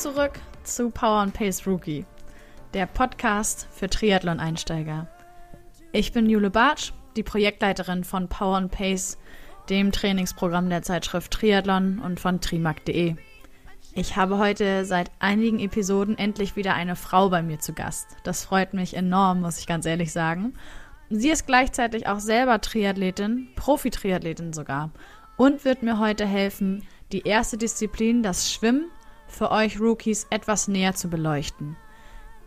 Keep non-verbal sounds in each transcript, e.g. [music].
zurück zu Power and Pace Rookie, der Podcast für Triathlon-Einsteiger. Ich bin Jule Bartsch, die Projektleiterin von Power and Pace, dem Trainingsprogramm der Zeitschrift Triathlon und von trimark.de. Ich habe heute seit einigen Episoden endlich wieder eine Frau bei mir zu Gast. Das freut mich enorm, muss ich ganz ehrlich sagen. Sie ist gleichzeitig auch selber Triathletin, Profi-Triathletin sogar, und wird mir heute helfen, die erste Disziplin, das Schwimmen, für euch Rookies etwas näher zu beleuchten.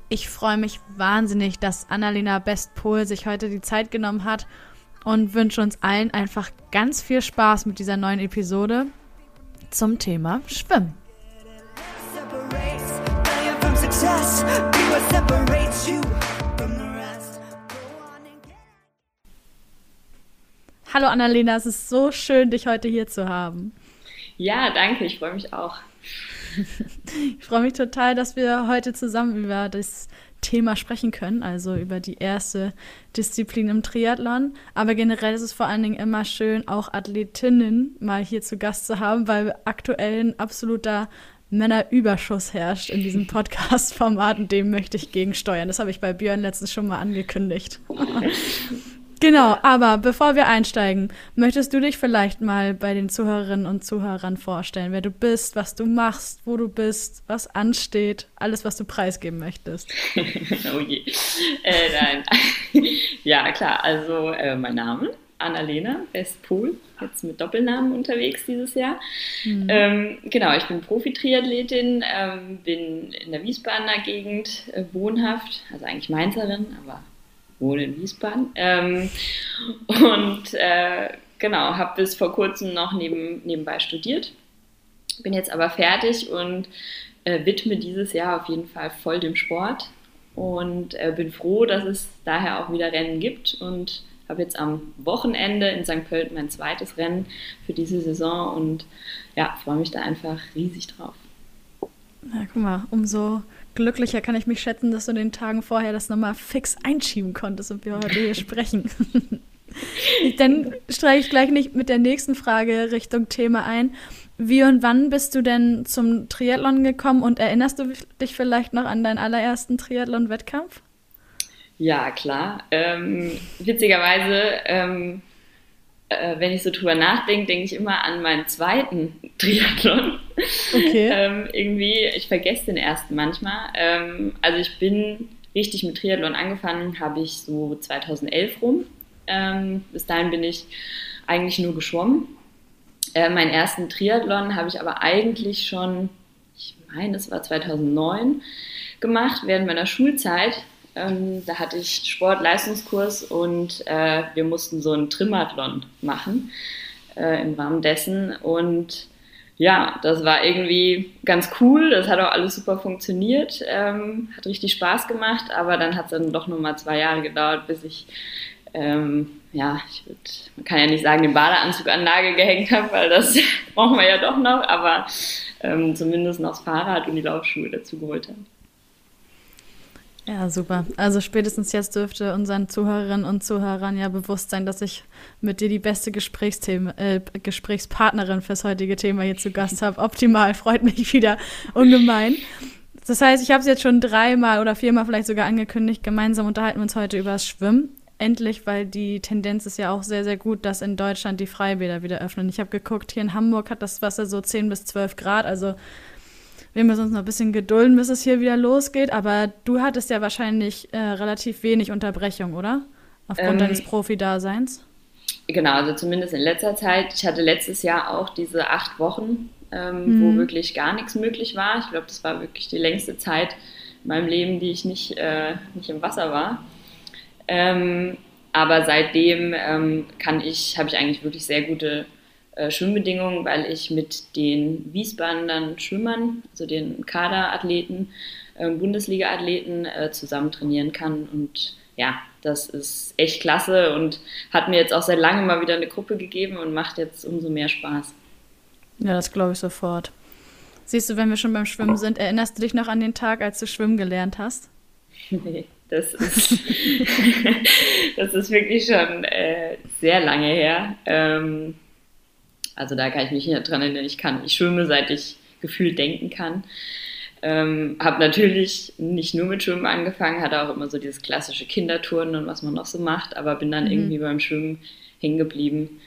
Ich freue mich wahnsinnig, dass Annalena Bestpol sich heute die Zeit genommen hat und wünsche uns allen einfach ganz viel Spaß mit dieser neuen Episode zum Thema Schwimmen. Hallo Annalena, es ist so schön, dich heute hier zu haben. Ja, danke, ich freue mich auch. [laughs] Ich freue mich total, dass wir heute zusammen über das Thema sprechen können, also über die erste Disziplin im Triathlon. Aber generell ist es vor allen Dingen immer schön, auch Athletinnen mal hier zu Gast zu haben, weil aktuell ein absoluter Männerüberschuss herrscht in diesem [laughs] Podcast-Format und dem möchte ich gegensteuern. Das habe ich bei Björn letztens schon mal angekündigt. [laughs] Genau, aber bevor wir einsteigen, möchtest du dich vielleicht mal bei den Zuhörerinnen und Zuhörern vorstellen, wer du bist, was du machst, wo du bist, was ansteht, alles, was du preisgeben möchtest? [laughs] oh je. Äh, nein. [laughs] ja, klar, also äh, mein Name, Annalena Westpool, jetzt mit Doppelnamen unterwegs dieses Jahr. Mhm. Ähm, genau, ich bin Profi-Triathletin, ähm, bin in der Wiesbadener Gegend äh, wohnhaft, also eigentlich Mainzerin, aber wohne in Wiesbaden. Ähm, und äh, genau, habe bis vor kurzem noch neben, nebenbei studiert. Bin jetzt aber fertig und äh, widme dieses Jahr auf jeden Fall voll dem Sport und äh, bin froh, dass es daher auch wieder Rennen gibt und habe jetzt am Wochenende in St. Pölten mein zweites Rennen für diese Saison und ja, freue mich da einfach riesig drauf. Na, guck mal, umso glücklicher kann ich mich schätzen, dass du in den Tagen vorher das nochmal fix einschieben konntest und wir heute hier sprechen. [laughs] Dann steige ich gleich nicht mit der nächsten Frage Richtung Thema ein. Wie und wann bist du denn zum Triathlon gekommen und erinnerst du dich vielleicht noch an deinen allerersten Triathlon-Wettkampf? Ja, klar. Ähm, witzigerweise ähm, äh, wenn ich so drüber nachdenke, denke ich immer an meinen zweiten [laughs] Triathlon. Okay. ähm, irgendwie, ich vergesse den ersten manchmal. Ähm, also ich bin richtig mit Triathlon angefangen, habe ich so 2011 rum. Ähm, bis dahin bin ich eigentlich nur geschwommen. Äh, meinen ersten Triathlon habe ich aber eigentlich schon, ich meine, es war 2009 gemacht, während meiner Schulzeit. Ähm, da hatte ich Sportleistungskurs und äh, wir mussten so einen Trimathlon machen äh, im Rahmen dessen. Und ja, das war irgendwie ganz cool. Das hat auch alles super funktioniert. Ähm, hat richtig Spaß gemacht, aber dann hat es dann doch nochmal zwei Jahre gedauert, bis ich, ähm, ja, ich würde, man kann ja nicht sagen, den Badeanzug an Nagel gehängt habe, weil das [laughs] brauchen wir ja doch noch, aber ähm, zumindest noch das Fahrrad und die Laufschuhe dazu geholt habe. Ja, super. Also spätestens jetzt dürfte unseren Zuhörerinnen und Zuhörern ja bewusst sein, dass ich mit dir die beste Gesprächsthema, äh, Gesprächspartnerin fürs heutige Thema hier zu Gast habe. Optimal, freut mich wieder ungemein. Das heißt, ich habe es jetzt schon dreimal oder viermal vielleicht sogar angekündigt. Gemeinsam unterhalten wir uns heute über das Schwimmen. Endlich, weil die Tendenz ist ja auch sehr, sehr gut, dass in Deutschland die Freibäder wieder öffnen. Ich habe geguckt, hier in Hamburg hat das Wasser so 10 bis 12 Grad, also wir müssen uns noch ein bisschen gedulden, bis es hier wieder losgeht. Aber du hattest ja wahrscheinlich äh, relativ wenig Unterbrechung, oder? Aufgrund ähm, deines Profi-Daseins. Genau, also zumindest in letzter Zeit. Ich hatte letztes Jahr auch diese acht Wochen, ähm, mhm. wo wirklich gar nichts möglich war. Ich glaube, das war wirklich die längste Zeit in meinem Leben, die ich nicht, äh, nicht im Wasser war. Ähm, aber seitdem ähm, kann ich, habe ich eigentlich wirklich sehr gute äh, Schwimmbedingungen, weil ich mit den Wiesbadener Schwimmern, also den Kaderathleten, äh, Bundesliga-Athleten äh, zusammen trainieren kann. Und ja, das ist echt klasse und hat mir jetzt auch seit langem mal wieder eine Gruppe gegeben und macht jetzt umso mehr Spaß. Ja, das glaube ich sofort. Siehst du, wenn wir schon beim Schwimmen sind, erinnerst du dich noch an den Tag, als du schwimmen gelernt hast? Nee, [laughs] das ist, [laughs] das ist wirklich schon äh, sehr lange her. Ähm, also da kann ich mich nicht dran erinnern, ich kann, ich schwimme, seit ich gefühlt denken kann. Ähm, habe natürlich nicht nur mit Schwimmen angefangen, hatte auch immer so dieses klassische Kinderturnen und was man noch so macht, aber bin dann mhm. irgendwie beim Schwimmen hängen geblieben.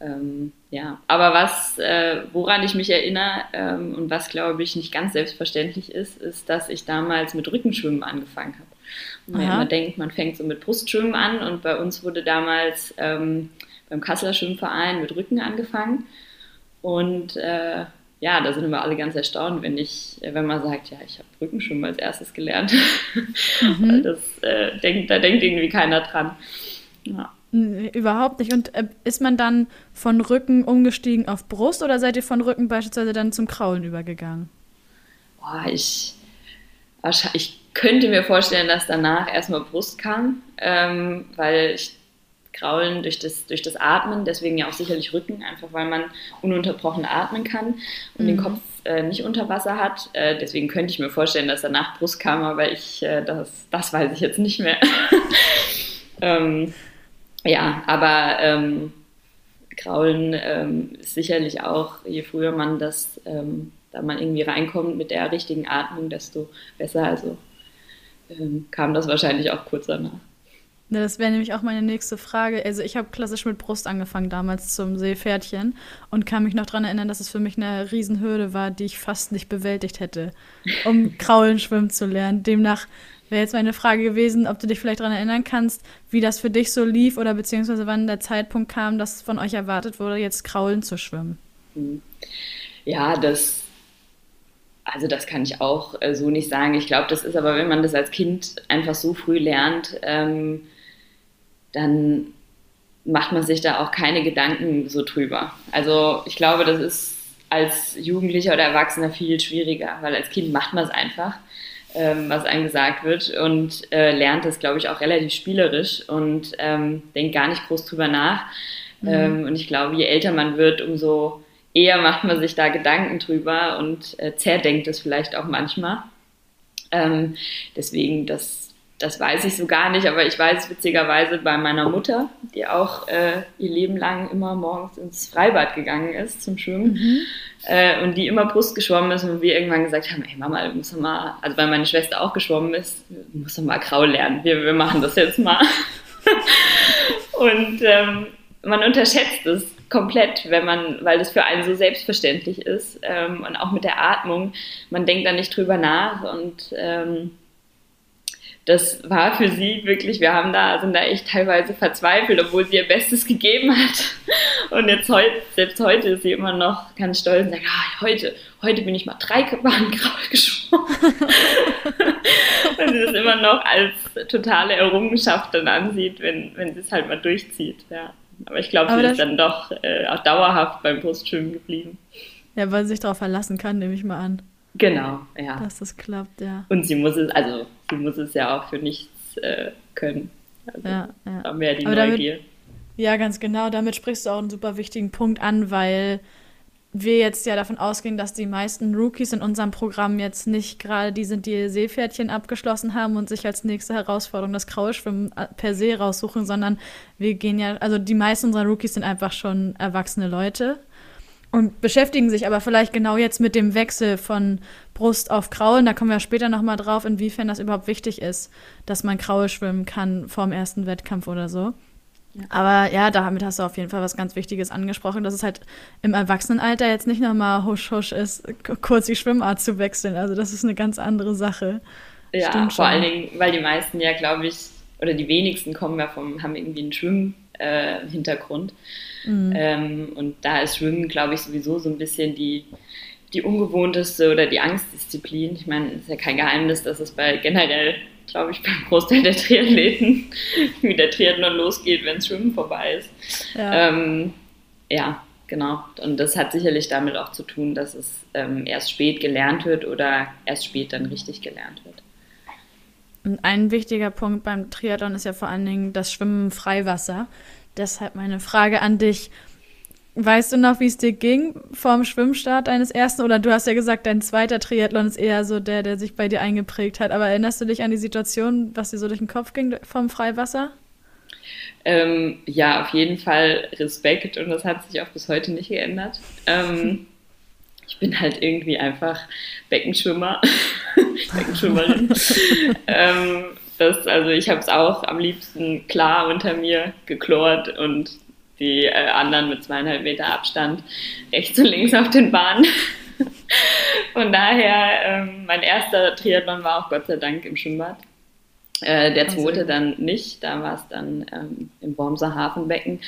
Ähm, ja, aber was, äh, woran ich mich erinnere ähm, und was glaube ich nicht ganz selbstverständlich ist, ist, dass ich damals mit Rückenschwimmen angefangen habe. Man immer denkt, man fängt so mit Brustschwimmen an und bei uns wurde damals ähm, beim Kasseler Schwimmverein mit Rücken angefangen. Und äh, ja, da sind immer alle ganz erstaunt, wenn ich, wenn man sagt, ja, ich habe Rückenschwimmen als erstes gelernt. Mhm. [laughs] das äh, denkt, da denkt irgendwie keiner dran. Ja. Überhaupt nicht. Und äh, ist man dann von Rücken umgestiegen auf Brust oder seid ihr von Rücken beispielsweise dann zum Kraulen übergegangen? Boah, ich, ich könnte mir vorstellen, dass danach erstmal Brust kam, ähm, weil ich Kraulen durch das, durch das Atmen, deswegen ja auch sicherlich Rücken, einfach weil man ununterbrochen atmen kann und mhm. den Kopf äh, nicht unter Wasser hat. Äh, deswegen könnte ich mir vorstellen, dass danach Brust kam, aber ich, äh, das, das weiß ich jetzt nicht mehr. [laughs] ähm, ja, aber ähm, Kraulen ähm, ist sicherlich auch, je früher man das, ähm, da man irgendwie reinkommt mit der richtigen Atmung, desto besser. Also ähm, kam das wahrscheinlich auch kurz danach. Das wäre nämlich auch meine nächste Frage. Also ich habe klassisch mit Brust angefangen damals zum Seepferdchen und kann mich noch daran erinnern, dass es für mich eine Riesenhürde war, die ich fast nicht bewältigt hätte, um [laughs] Kraulen schwimmen zu lernen. Demnach wäre jetzt meine Frage gewesen, ob du dich vielleicht daran erinnern kannst, wie das für dich so lief oder beziehungsweise wann der Zeitpunkt kam, dass von euch erwartet wurde, jetzt Kraulen zu schwimmen. Hm. Ja, das, also das kann ich auch äh, so nicht sagen. Ich glaube, das ist aber, wenn man das als Kind einfach so früh lernt, ähm, dann macht man sich da auch keine Gedanken so drüber. Also ich glaube, das ist als Jugendlicher oder Erwachsener viel schwieriger, weil als Kind macht man es einfach, ähm, was einem gesagt wird und äh, lernt es, glaube ich, auch relativ spielerisch und ähm, denkt gar nicht groß drüber nach. Mhm. Ähm, und ich glaube, je älter man wird, umso eher macht man sich da Gedanken drüber und äh, zerdenkt es vielleicht auch manchmal. Ähm, deswegen, das das weiß ich so gar nicht, aber ich weiß witzigerweise bei meiner Mutter, die auch äh, ihr Leben lang immer morgens ins Freibad gegangen ist zum Schwimmen mhm. äh, und die immer Brust geschwommen ist und wir irgendwann gesagt haben, ey Mama, du musst mal, also weil meine Schwester auch geschwommen ist, du musst doch mal Grau lernen, wir, wir machen das jetzt mal. [laughs] und ähm, man unterschätzt es komplett, wenn man, weil das für einen so selbstverständlich ist ähm, und auch mit der Atmung, man denkt da nicht drüber nach und ähm, das war für sie wirklich, wir haben da, sind da echt teilweise verzweifelt, obwohl sie ihr Bestes gegeben hat. Und jetzt heute, selbst heute ist sie immer noch ganz stolz und sagt, ah, heute, heute bin ich mal drei Bahnen geschwommen. und sie das immer noch als totale Errungenschaft dann ansieht, wenn, wenn sie es halt mal durchzieht, ja. Aber ich glaube, sie ist dann doch äh, auch dauerhaft beim Brustschwimmen geblieben. Ja, weil sie sich darauf verlassen kann, nehme ich mal an. Genau, ja. Dass das klappt, ja. Und sie muss es, also sie muss es ja auch für nichts äh, können. Also, ja, ja. Da mehr die Aber Neugier. Damit, ja, ganz genau. Damit sprichst du auch einen super wichtigen Punkt an, weil wir jetzt ja davon ausgehen, dass die meisten Rookies in unserem Programm jetzt nicht gerade die sind, die Seepferdchen abgeschlossen haben und sich als nächste Herausforderung das Kraulschwimmen äh, per se raussuchen, sondern wir gehen ja, also die meisten unserer Rookies sind einfach schon erwachsene Leute, und beschäftigen sich aber vielleicht genau jetzt mit dem Wechsel von Brust auf Kraulen. Da kommen wir später nochmal drauf, inwiefern das überhaupt wichtig ist, dass man Kraul schwimmen kann vorm ersten Wettkampf oder so. Ja. Aber ja, damit hast du auf jeden Fall was ganz Wichtiges angesprochen, dass es halt im Erwachsenenalter jetzt nicht nochmal husch husch ist, kurz die Schwimmart zu wechseln. Also das ist eine ganz andere Sache. Ja, Stimmt vor schon. allen Dingen, weil die meisten ja, glaube ich, oder die wenigsten kommen ja vom, haben irgendwie einen Schwimmhintergrund. Äh, Mhm. Ähm, und da ist Schwimmen, glaube ich, sowieso so ein bisschen die, die ungewohnteste oder die Angstdisziplin. Ich meine, es ist ja kein Geheimnis, dass es bei generell, glaube ich, beim Großteil der Triathleten [laughs] wie der Triathlon losgeht, wenn Schwimmen vorbei ist. Ja. Ähm, ja, genau. Und das hat sicherlich damit auch zu tun, dass es ähm, erst spät gelernt wird oder erst spät dann richtig gelernt wird. Und ein wichtiger Punkt beim Triathlon ist ja vor allen Dingen das Schwimmen im Freiwasser. Deshalb meine Frage an dich. Weißt du noch, wie es dir ging vorm Schwimmstart deines ersten? Oder du hast ja gesagt, dein zweiter Triathlon ist eher so der, der sich bei dir eingeprägt hat. Aber erinnerst du dich an die Situation, was dir so durch den Kopf ging vom Freiwasser? Ähm, ja, auf jeden Fall Respekt und das hat sich auch bis heute nicht geändert. Ähm, [laughs] ich bin halt irgendwie einfach Beckenschwimmer, [laughs] Beckenschwimmerin. [laughs] ähm, das, also ich habe es auch am liebsten klar unter mir geklort und die äh, anderen mit zweieinhalb Meter Abstand rechts und links auf den Bahnen. [laughs] Von daher, ähm, mein erster Triathlon war auch Gott sei Dank im Schwimmbad. Äh, der zweite dann nicht, da war es dann ähm, im Wormser Hafenbecken.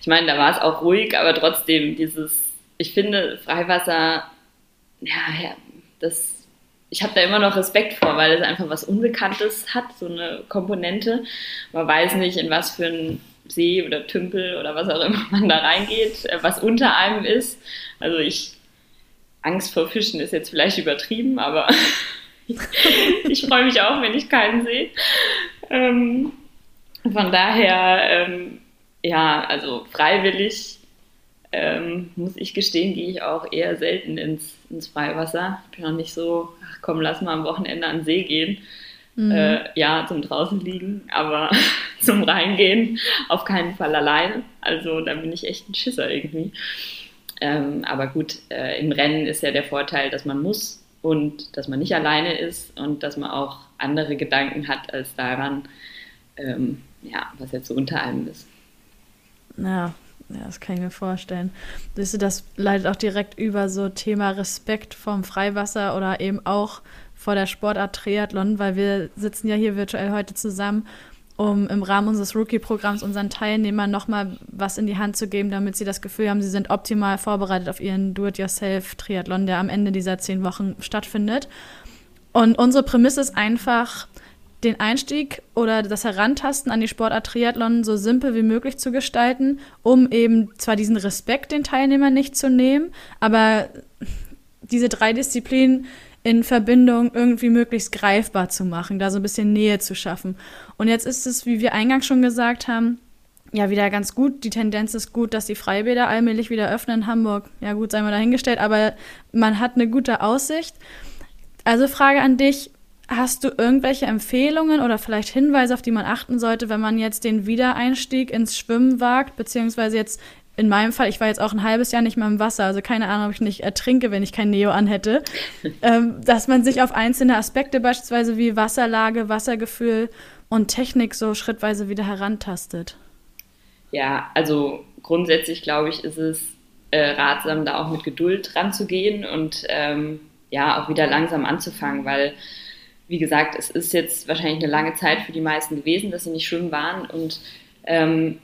Ich meine, da war es auch ruhig, aber trotzdem dieses, ich finde Freiwasser, ja, ja das ich habe da immer noch Respekt vor, weil es einfach was Unbekanntes hat, so eine Komponente. Man weiß nicht, in was für ein See oder Tümpel oder was auch immer man da reingeht, äh, was unter einem ist. Also ich, Angst vor Fischen ist jetzt vielleicht übertrieben, aber [laughs] ich freue mich auch, wenn ich keinen sehe. Ähm, von daher, ähm, ja, also freiwillig ähm, muss ich gestehen, gehe ich auch eher selten ins, ins Freiwasser. Ich bin noch nicht so, ach komm, lass mal am Wochenende an den See gehen. Mhm. Äh, ja, zum draußen liegen, aber [laughs] zum Reingehen auf keinen Fall alleine. Also da bin ich echt ein Schisser irgendwie. Ähm, aber gut, äh, im Rennen ist ja der Vorteil, dass man muss und dass man nicht alleine ist und dass man auch andere Gedanken hat als daran, ähm, ja, was jetzt so unter einem ist. Ja, ja, das kann ich mir vorstellen. Siehst du, das leitet auch direkt über so Thema Respekt vom Freiwasser oder eben auch vor der Sportart Triathlon, weil wir sitzen ja hier virtuell heute zusammen, um im Rahmen unseres Rookie-Programms unseren Teilnehmern nochmal was in die Hand zu geben, damit sie das Gefühl haben, sie sind optimal vorbereitet auf ihren Do-it-yourself-Triathlon, der am Ende dieser zehn Wochen stattfindet. Und unsere Prämisse ist einfach, den Einstieg oder das Herantasten an die Sportart Triathlon so simpel wie möglich zu gestalten, um eben zwar diesen Respekt den Teilnehmern nicht zu nehmen, aber diese drei Disziplinen in Verbindung irgendwie möglichst greifbar zu machen, da so ein bisschen Nähe zu schaffen. Und jetzt ist es, wie wir eingangs schon gesagt haben, ja, wieder ganz gut. Die Tendenz ist gut, dass die Freibäder allmählich wieder öffnen in Hamburg. Ja, gut, sei mal dahingestellt, aber man hat eine gute Aussicht. Also Frage an dich, Hast du irgendwelche Empfehlungen oder vielleicht Hinweise, auf die man achten sollte, wenn man jetzt den Wiedereinstieg ins Schwimmen wagt, beziehungsweise jetzt in meinem Fall, ich war jetzt auch ein halbes Jahr nicht mehr im Wasser, also keine Ahnung, ob ich nicht ertrinke, wenn ich kein Neo anhätte, [laughs] ähm, dass man sich auf einzelne Aspekte beispielsweise wie Wasserlage, Wassergefühl und Technik so schrittweise wieder herantastet. Ja, also grundsätzlich glaube ich, ist es äh, ratsam, da auch mit Geduld ranzugehen und ähm, ja, auch wieder langsam anzufangen, weil wie gesagt, es ist jetzt wahrscheinlich eine lange Zeit für die meisten gewesen, dass sie nicht schwimmen waren. Und ähm,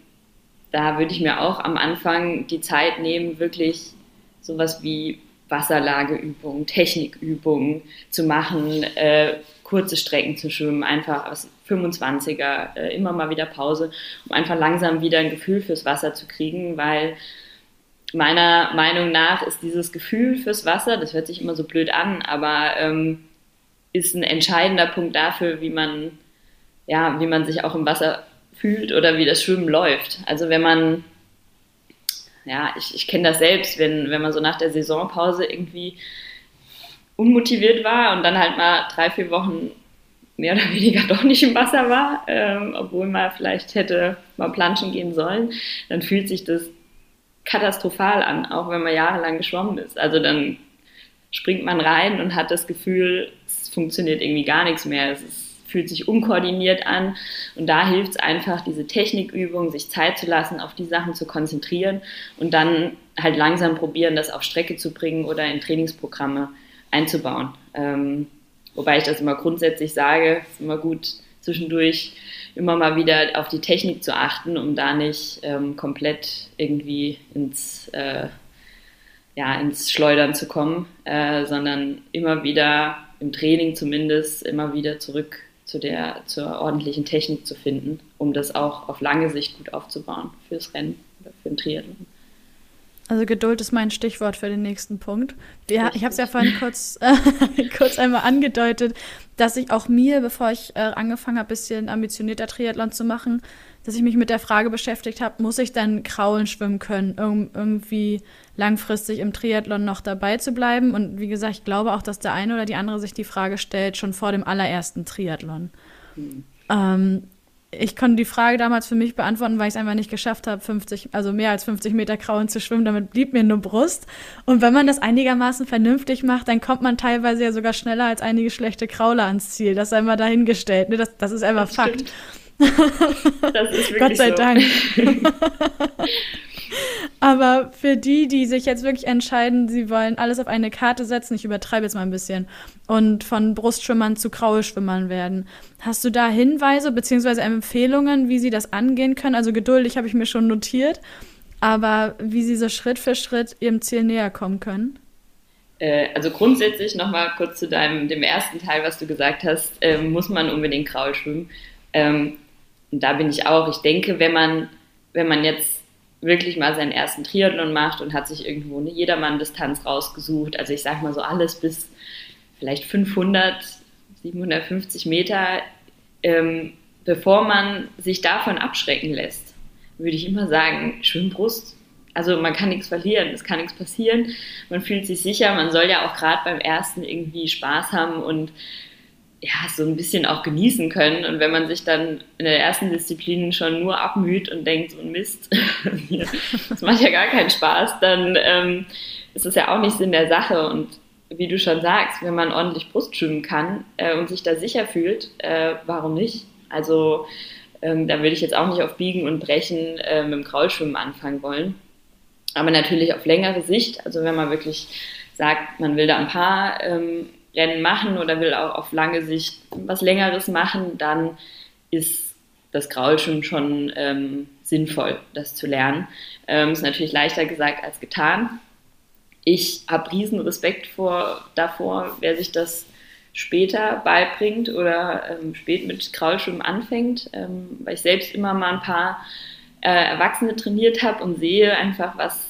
da würde ich mir auch am Anfang die Zeit nehmen, wirklich sowas wie Wasserlageübungen, Technikübungen zu machen, äh, kurze Strecken zu schwimmen, einfach aus 25er, äh, immer mal wieder Pause, um einfach langsam wieder ein Gefühl fürs Wasser zu kriegen, weil meiner Meinung nach ist dieses Gefühl fürs Wasser, das hört sich immer so blöd an, aber ähm, ist ein entscheidender Punkt dafür, wie man, ja, wie man sich auch im Wasser fühlt oder wie das Schwimmen läuft. Also wenn man, ja, ich, ich kenne das selbst, wenn, wenn man so nach der Saisonpause irgendwie unmotiviert war und dann halt mal drei, vier Wochen mehr oder weniger [laughs] doch nicht im Wasser war, ähm, obwohl man vielleicht hätte mal planschen gehen sollen, dann fühlt sich das katastrophal an, auch wenn man jahrelang geschwommen ist. Also dann springt man rein und hat das Gefühl, funktioniert irgendwie gar nichts mehr. Es ist, fühlt sich unkoordiniert an. Und da hilft es einfach, diese Technikübung, sich Zeit zu lassen, auf die Sachen zu konzentrieren und dann halt langsam probieren, das auf Strecke zu bringen oder in Trainingsprogramme einzubauen. Ähm, wobei ich das immer grundsätzlich sage, ist immer gut zwischendurch immer mal wieder auf die Technik zu achten, um da nicht ähm, komplett irgendwie ins, äh, ja, ins Schleudern zu kommen, äh, sondern immer wieder im Training zumindest immer wieder zurück zu der, zur ordentlichen Technik zu finden, um das auch auf lange Sicht gut aufzubauen fürs Rennen oder für den Triathlon. Also Geduld ist mein Stichwort für den nächsten Punkt. Ja, ich habe es ja vorhin kurz, äh, [laughs] kurz einmal angedeutet, dass ich auch mir, bevor ich äh, angefangen habe, ein bisschen ambitionierter Triathlon zu machen, dass ich mich mit der Frage beschäftigt habe, muss ich dann Kraulen schwimmen können, um irgendwie langfristig im Triathlon noch dabei zu bleiben? Und wie gesagt, ich glaube auch, dass der eine oder die andere sich die Frage stellt, schon vor dem allerersten Triathlon. Mhm. Ähm, ich konnte die Frage damals für mich beantworten, weil ich es einfach nicht geschafft habe, 50, also mehr als 50 Meter Krauen zu schwimmen. Damit blieb mir nur Brust. Und wenn man das einigermaßen vernünftig macht, dann kommt man teilweise ja sogar schneller als einige schlechte Krauler ans Ziel. Das sei mal dahingestellt. Ne? Das, das ist einfach das Fakt. Das ist wirklich Gott sei so. Dank. [laughs] Aber für die, die sich jetzt wirklich entscheiden, sie wollen alles auf eine Karte setzen, ich übertreibe jetzt mal ein bisschen, und von Brustschwimmern zu Graue-Schwimmern werden, hast du da Hinweise bzw. Empfehlungen, wie sie das angehen können? Also geduldig habe ich mir schon notiert, aber wie sie so Schritt für Schritt ihrem Ziel näher kommen können? Äh, also grundsätzlich nochmal kurz zu deinem, dem ersten Teil, was du gesagt hast, äh, muss man unbedingt Graue schwimmen. Ähm, und da bin ich auch. Ich denke, wenn man, wenn man jetzt wirklich mal seinen ersten Triathlon macht und hat sich irgendwo eine Jedermann-Distanz rausgesucht. Also ich sage mal so alles bis vielleicht 500, 750 Meter, ähm, bevor man sich davon abschrecken lässt, würde ich immer sagen, Schwimmbrust. Also man kann nichts verlieren, es kann nichts passieren. Man fühlt sich sicher, man soll ja auch gerade beim ersten irgendwie Spaß haben und ja, so ein bisschen auch genießen können. Und wenn man sich dann in der ersten Disziplin schon nur abmüht und denkt, so ein Mist, [laughs] das macht ja gar keinen Spaß, dann ähm, ist das ja auch nicht Sinn der Sache. Und wie du schon sagst, wenn man ordentlich Brust schwimmen kann äh, und sich da sicher fühlt, äh, warum nicht? Also ähm, da würde ich jetzt auch nicht auf Biegen und Brechen äh, mit dem Kraulschwimmen anfangen wollen. Aber natürlich auf längere Sicht, also wenn man wirklich sagt, man will da ein paar ähm, Rennen machen oder will auch auf lange Sicht was Längeres machen, dann ist das Graulschwimmen schon ähm, sinnvoll, das zu lernen. Ähm, ist natürlich leichter gesagt als getan. Ich habe riesen Respekt vor, davor, wer sich das später beibringt oder ähm, spät mit Kraulschwimmen anfängt, ähm, weil ich selbst immer mal ein paar äh, Erwachsene trainiert habe und sehe einfach, was,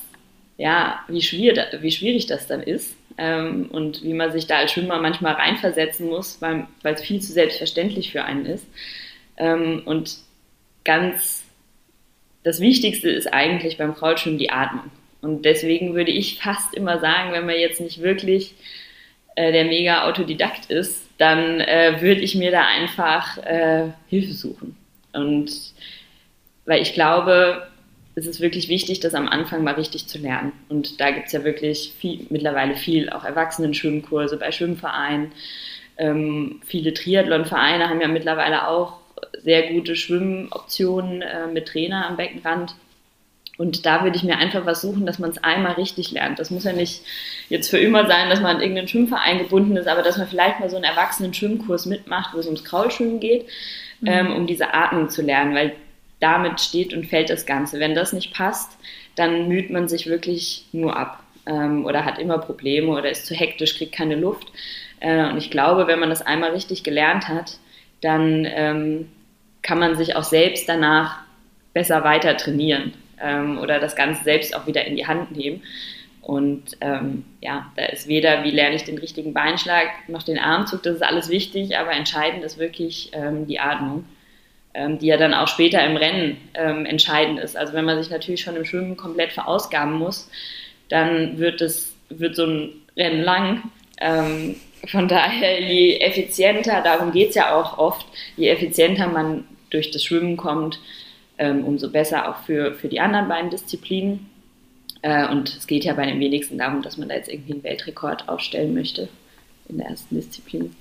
ja, wie schwierig, wie schwierig das dann ist ähm, und wie man sich da als Schwimmer manchmal reinversetzen muss, weil es viel zu selbstverständlich für einen ist. Ähm, und ganz das Wichtigste ist eigentlich beim Kraulschwimmen die Atmung. Und deswegen würde ich fast immer sagen, wenn man jetzt nicht wirklich äh, der mega Autodidakt ist, dann äh, würde ich mir da einfach äh, Hilfe suchen. Und weil ich glaube, es ist wirklich wichtig, das am Anfang mal richtig zu lernen. Und da gibt es ja wirklich viel, mittlerweile viel, auch Erwachsenen-Schwimmkurse bei Schwimmvereinen. Ähm, viele Triathlon-Vereine haben ja mittlerweile auch sehr gute Schwimmoptionen äh, mit Trainer am Beckenrand. Und da würde ich mir einfach was suchen, dass man es einmal richtig lernt. Das muss ja nicht jetzt für immer sein, dass man an irgendeinen Schwimmverein gebunden ist, aber dass man vielleicht mal so einen Erwachsenen-Schwimmkurs mitmacht, wo es ums Kraulschwimmen geht, mhm. ähm, um diese Atmung zu lernen. Weil damit steht und fällt das Ganze. Wenn das nicht passt, dann müht man sich wirklich nur ab ähm, oder hat immer Probleme oder ist zu hektisch, kriegt keine Luft. Äh, und ich glaube, wenn man das einmal richtig gelernt hat, dann ähm, kann man sich auch selbst danach besser weiter trainieren ähm, oder das Ganze selbst auch wieder in die Hand nehmen. Und ähm, ja, da ist weder, wie lerne ich den richtigen Beinschlag, noch den Armzug, das ist alles wichtig, aber entscheidend ist wirklich ähm, die Atmung die ja dann auch später im Rennen ähm, entscheidend ist. Also wenn man sich natürlich schon im Schwimmen komplett verausgaben muss, dann wird es wird so ein Rennen lang. Ähm, von daher, je effizienter, darum geht es ja auch oft, je effizienter man durch das Schwimmen kommt, ähm, umso besser auch für, für die anderen beiden Disziplinen. Äh, und es geht ja bei den wenigsten darum, dass man da jetzt irgendwie einen Weltrekord aufstellen möchte in der ersten Disziplin.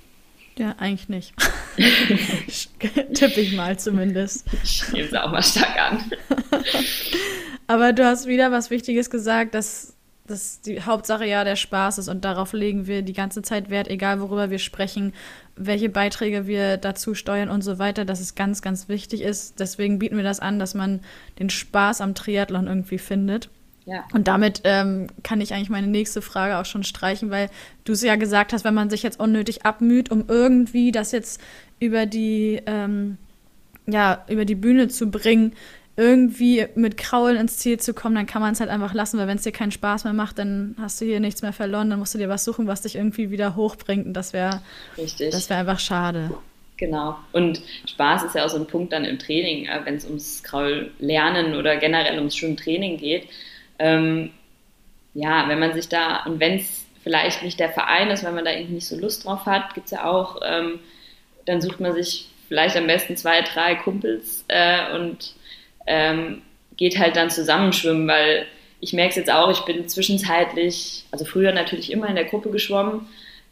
Ja, eigentlich nicht. [laughs] Tippe ich mal zumindest. Ich nehme es auch mal stark an. [laughs] Aber du hast wieder was Wichtiges gesagt, dass, dass die Hauptsache ja der Spaß ist und darauf legen wir die ganze Zeit Wert, egal worüber wir sprechen, welche Beiträge wir dazu steuern und so weiter, dass es ganz, ganz wichtig ist. Deswegen bieten wir das an, dass man den Spaß am Triathlon irgendwie findet. Ja. Und damit ähm, kann ich eigentlich meine nächste Frage auch schon streichen, weil du es ja gesagt hast, wenn man sich jetzt unnötig abmüht, um irgendwie das jetzt über die, ähm, ja, über die Bühne zu bringen, irgendwie mit Kraulen ins Ziel zu kommen, dann kann man es halt einfach lassen, weil wenn es dir keinen Spaß mehr macht, dann hast du hier nichts mehr verloren, dann musst du dir was suchen, was dich irgendwie wieder hochbringt und das wäre das wäre einfach schade. Genau. Und Spaß ist ja auch so ein Punkt dann im Training, äh, wenn es ums Kraullernen oder generell ums Schwimmtraining geht ähm, ja, wenn man sich da, und wenn es vielleicht nicht der Verein ist, wenn man da irgendwie nicht so Lust drauf hat, gibt es ja auch, ähm, dann sucht man sich vielleicht am besten zwei, drei Kumpels äh, und ähm, geht halt dann zusammen schwimmen, weil ich merke es jetzt auch, ich bin zwischenzeitlich, also früher natürlich immer in der Gruppe geschwommen.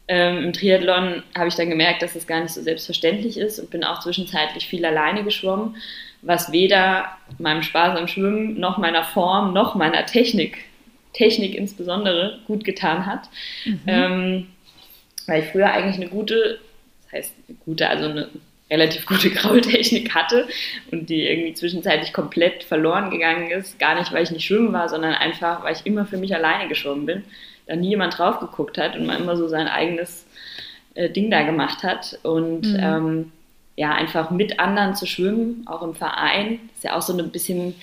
Ähm, Im Triathlon habe ich dann gemerkt, dass das gar nicht so selbstverständlich ist und bin auch zwischenzeitlich viel alleine geschwommen, was weder meinem Spaß am Schwimmen noch meiner Form noch meiner Technik, Technik insbesondere, gut getan hat. Mhm. Ähm, weil ich früher eigentlich eine gute, das heißt eine gute, also eine relativ gute [laughs] Kraultechnik hatte und die irgendwie zwischenzeitlich komplett verloren gegangen ist. Gar nicht, weil ich nicht schwimmen war, sondern einfach, weil ich immer für mich alleine geschwommen bin. Da nie jemand drauf geguckt hat und man immer so sein eigenes äh, Ding da gemacht hat. Und mhm. ähm, ja, einfach mit anderen zu schwimmen, auch im Verein, ist ja auch so ein bisschen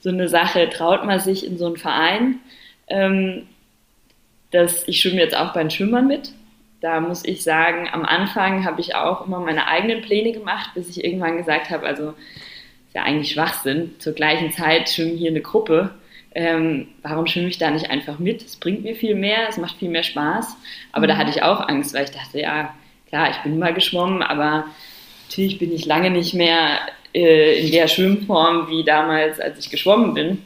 so eine Sache, traut man sich in so einen Verein. Ähm, dass ich schwimme jetzt auch bei den Schwimmern mit da muss ich sagen, am Anfang habe ich auch immer meine eigenen Pläne gemacht, bis ich irgendwann gesagt habe, also ist ja eigentlich Schwachsinn. Zur gleichen Zeit schwimmen hier eine Gruppe. Ähm, warum schwimme ich da nicht einfach mit? Es bringt mir viel mehr, es macht viel mehr Spaß. Aber mhm. da hatte ich auch Angst, weil ich dachte, ja, klar, ich bin mal geschwommen, aber natürlich bin ich lange nicht mehr äh, in der Schwimmform wie damals, als ich geschwommen bin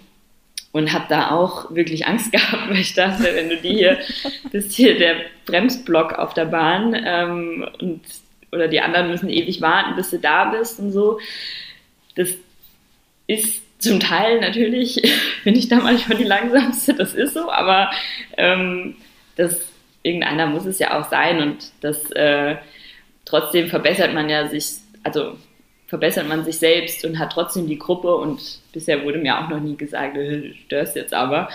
und habe da auch wirklich Angst [laughs] gehabt, weil ich dachte, wenn du die hier [laughs] bist hier der Bremsblock auf der Bahn ähm, und oder die anderen müssen ewig warten, bis du da bist und so. Das ist zum Teil natürlich, [laughs] bin ich da manchmal die langsamste, das ist so, aber ähm, das irgendeiner muss es ja auch sein und das äh, trotzdem verbessert man ja sich, also verbessert man sich selbst und hat trotzdem die Gruppe und bisher wurde mir auch noch nie gesagt, äh, du störst jetzt aber.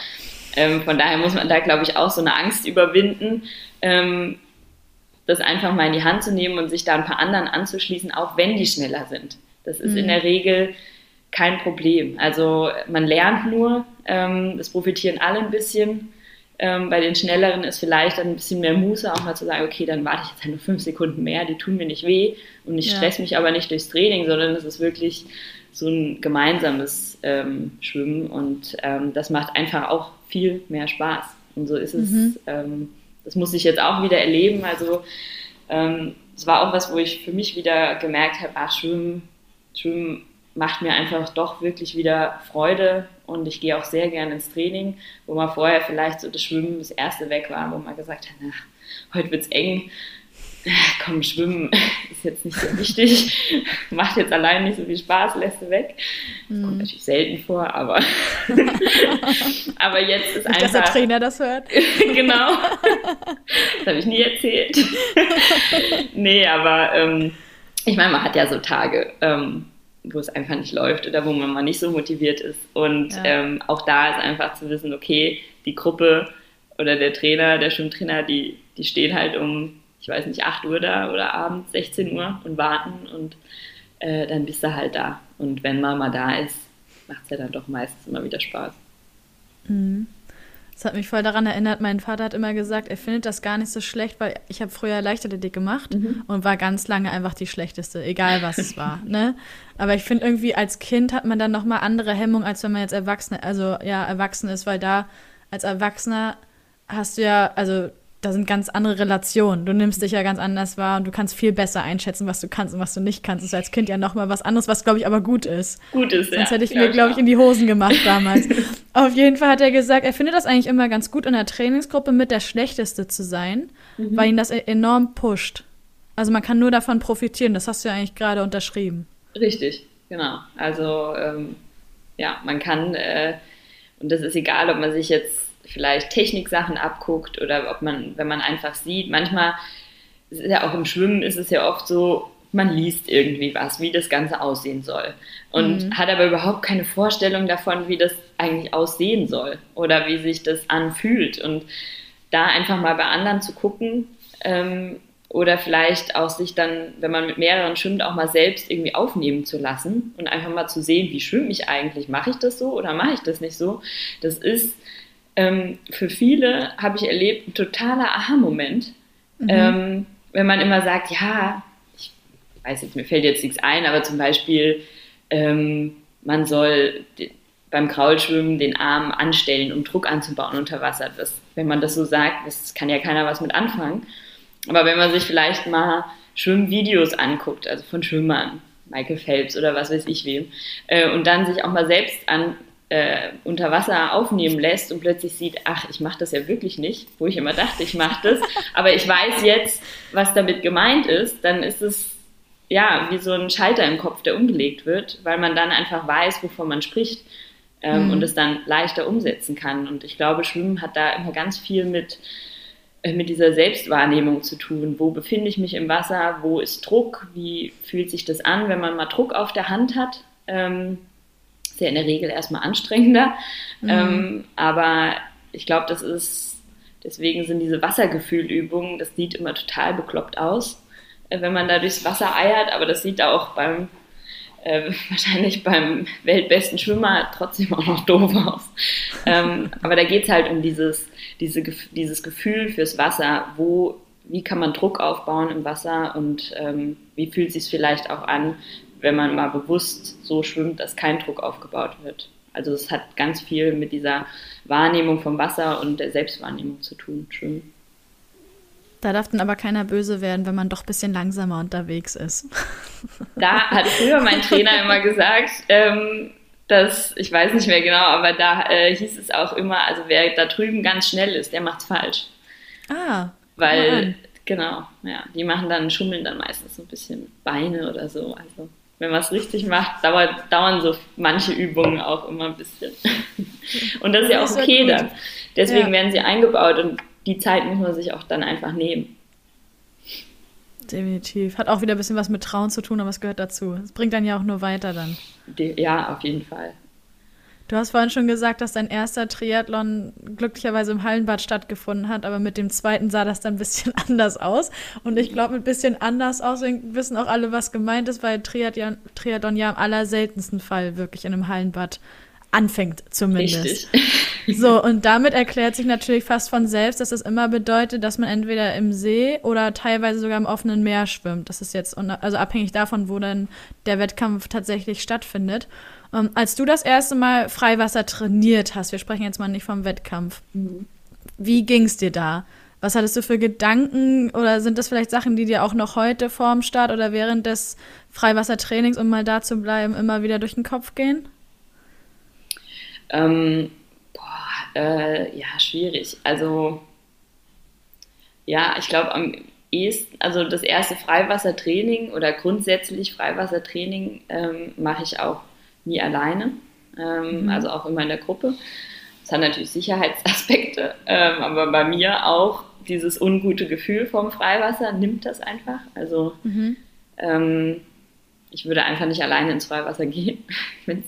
Ähm, von daher muss man da, glaube ich, auch so eine Angst überwinden, ähm, das einfach mal in die Hand zu nehmen und sich da ein paar anderen anzuschließen, auch wenn die schneller sind. Das ist mhm. in der Regel kein Problem. Also man lernt nur, ähm, das profitieren alle ein bisschen. Ähm, bei den schnelleren ist vielleicht dann ein bisschen mehr Muße, auch mal zu sagen, okay, dann warte ich jetzt halt nur fünf Sekunden mehr, die tun mir nicht weh und ich ja. stress mich aber nicht durchs Training, sondern es ist wirklich so ein gemeinsames ähm, Schwimmen und ähm, das macht einfach auch viel mehr Spaß. Und so ist es, mhm. Ähm, das muss ich jetzt auch wieder erleben. Also ähm, es war auch was, wo ich für mich wieder gemerkt habe, ach, Schwimmen, Schwimmen macht mir einfach doch wirklich wieder Freude und ich gehe auch sehr gerne ins Training, wo man vorher vielleicht so das Schwimmen das erste weg war, wo man gesagt hat, na, heute wird's eng, [laughs] komm, Schwimmen [laughs] ist jetzt nicht so wichtig, [laughs] macht jetzt allein nicht so viel Spaß, lässt du weg. Das kommt mhm. natürlich selten vor, aber, aber jetzt ist nicht, einfach... dass der Trainer das hört. genau, das habe ich nie erzählt. nee, aber ähm, ich meine, man hat ja so Tage, ähm, wo es einfach nicht läuft oder wo man mal nicht so motiviert ist. Und ja. ähm, auch da ist einfach zu wissen, okay, die Gruppe oder der Trainer, der Schwimmtrainer, die, die stehen halt um, ich weiß nicht, 8 Uhr da oder abends 16 Uhr und warten und äh, dann bist du halt da. Und wenn man mal da ist, macht es ja dann doch meistens immer wieder Spaß. Mhm. Das hat mich voll daran erinnert, mein Vater hat immer gesagt, er findet das gar nicht so schlecht, weil ich habe früher Leichtathletik gemacht mhm. und war ganz lange einfach die schlechteste, egal was es war. Ne? Aber ich finde irgendwie als Kind hat man dann nochmal andere Hemmungen, als wenn man jetzt Erwachsene, also ja, erwachsen ist, weil da als Erwachsener hast du ja, also da sind ganz andere Relationen. Du nimmst dich ja ganz anders wahr und du kannst viel besser einschätzen, was du kannst und was du nicht kannst. Das ist als Kind ja nochmal was anderes, was, glaube ich, aber gut ist. Gut ist, Sonst ja. hätte ich mir, glaube ich, in die Hosen gemacht damals. [laughs] Auf jeden Fall hat er gesagt, er findet das eigentlich immer ganz gut, in der Trainingsgruppe mit der Schlechteste zu sein, mhm. weil ihn das e- enorm pusht. Also man kann nur davon profitieren. Das hast du ja eigentlich gerade unterschrieben. Richtig, genau. Also ähm, ja, man kann, äh, und das ist egal, ob man sich jetzt vielleicht Techniksachen abguckt oder ob man, wenn man einfach sieht, manchmal ist ja auch im Schwimmen ist es ja oft so, man liest irgendwie was, wie das Ganze aussehen soll. Und mhm. hat aber überhaupt keine Vorstellung davon, wie das eigentlich aussehen soll oder wie sich das anfühlt. Und da einfach mal bei anderen zu gucken ähm, oder vielleicht auch sich dann, wenn man mit mehreren schwimmt, auch mal selbst irgendwie aufnehmen zu lassen und einfach mal zu sehen, wie schwimme ich eigentlich, mache ich das so oder mache ich das nicht so, das ist ähm, für viele habe ich erlebt, ein totaler Aha-Moment. Mhm. Ähm, wenn man immer sagt, ja, ich weiß jetzt, mir fällt jetzt nichts ein, aber zum Beispiel, ähm, man soll beim Kraulschwimmen den Arm anstellen, um Druck anzubauen unter Wasser. Das, wenn man das so sagt, das kann ja keiner was mit anfangen. Aber wenn man sich vielleicht mal Schwimmvideos anguckt, also von Schwimmern, Michael Phelps oder was weiß ich wem, äh, und dann sich auch mal selbst an äh, unter Wasser aufnehmen lässt und plötzlich sieht, ach, ich mache das ja wirklich nicht, wo ich immer dachte, ich mache das, aber ich weiß jetzt, was damit gemeint ist, dann ist es ja wie so ein Schalter im Kopf, der umgelegt wird, weil man dann einfach weiß, wovon man spricht ähm, mhm. und es dann leichter umsetzen kann. Und ich glaube, Schwimmen hat da immer ganz viel mit äh, mit dieser Selbstwahrnehmung zu tun. Wo befinde ich mich im Wasser? Wo ist Druck? Wie fühlt sich das an, wenn man mal Druck auf der Hand hat? Ähm, ist ja in der Regel erstmal anstrengender. Mhm. Ähm, aber ich glaube, das ist, deswegen sind diese Wassergefühlübungen, das sieht immer total bekloppt aus, äh, wenn man da durchs Wasser eiert, aber das sieht auch beim äh, [laughs] wahrscheinlich beim weltbesten Schwimmer trotzdem auch noch doof aus. Ähm, aber da geht es halt um dieses, diese, dieses Gefühl fürs Wasser, wo, wie kann man Druck aufbauen im Wasser und ähm, wie fühlt es sich vielleicht auch an, wenn man mal bewusst so schwimmt, dass kein Druck aufgebaut wird. Also es hat ganz viel mit dieser Wahrnehmung vom Wasser und der Selbstwahrnehmung zu tun, Schwimmen. Da darf dann aber keiner böse werden, wenn man doch ein bisschen langsamer unterwegs ist. [laughs] Da hat früher mein Trainer immer gesagt, ähm, dass, ich weiß nicht mehr genau, aber da äh, hieß es auch immer, also wer da drüben ganz schnell ist, der macht's falsch. Ah. Weil, genau, ja, die machen dann, schummeln dann meistens so ein bisschen Beine oder so. Also wenn man es richtig macht, dauert, dauern so manche Übungen auch immer ein bisschen. [laughs] Und das ist ja auch okay dann. Deswegen ja. werden sie eingebaut und die Zeit muss man sich auch dann einfach nehmen. Definitiv. Hat auch wieder ein bisschen was mit Trauen zu tun, aber es gehört dazu. Es bringt dann ja auch nur weiter dann. Ja, auf jeden Fall. Du hast vorhin schon gesagt, dass dein erster Triathlon glücklicherweise im Hallenbad stattgefunden hat, aber mit dem zweiten sah das dann ein bisschen [laughs] anders aus. Und ich glaube, mit ein bisschen anders aus wissen auch alle, was gemeint ist, weil Triathlon, Triathlon ja im allerseltensten Fall wirklich in einem Hallenbad anfängt zumindest. Richtig. [laughs] So, und damit erklärt sich natürlich fast von selbst, dass es immer bedeutet, dass man entweder im See oder teilweise sogar im offenen Meer schwimmt. Das ist jetzt also abhängig davon, wo dann der Wettkampf tatsächlich stattfindet. Um, ähm, als du das erste Mal Freiwasser trainiert hast, wir sprechen jetzt mal nicht vom Wettkampf, mhm. wie ging es dir da? Was hattest du für Gedanken oder sind das vielleicht Sachen, die dir auch noch heute vorm Start oder während des Freiwassertrainings, um mal da zu bleiben, immer wieder durch den Kopf gehen? Ähm, boah, äh, ja, schwierig. Also, ja, ich glaube am ehesten, also das erste Freiwassertraining oder grundsätzlich Freiwassertraining ähm, mache ich auch nie alleine, ähm, mhm. also auch immer in der Gruppe. Das hat natürlich Sicherheitsaspekte, ähm, aber bei mir auch dieses ungute Gefühl vom Freiwasser nimmt das einfach. Also mhm. ähm, ich würde einfach nicht alleine ins Freiwasser gehen, [laughs] wenn es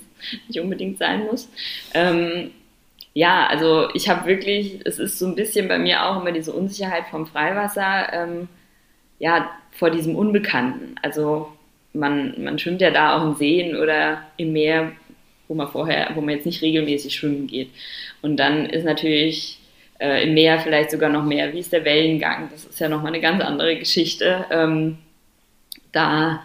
nicht unbedingt sein muss. Ähm, ja, also ich habe wirklich, es ist so ein bisschen bei mir auch immer diese Unsicherheit vom Freiwasser, ähm, ja, vor diesem Unbekannten. Also man, man schwimmt ja da auch in Seen oder im Meer, wo man vorher, wo man jetzt nicht regelmäßig schwimmen geht. Und dann ist natürlich äh, im Meer vielleicht sogar noch mehr, wie ist der Wellengang? Das ist ja nochmal eine ganz andere Geschichte. Ähm, da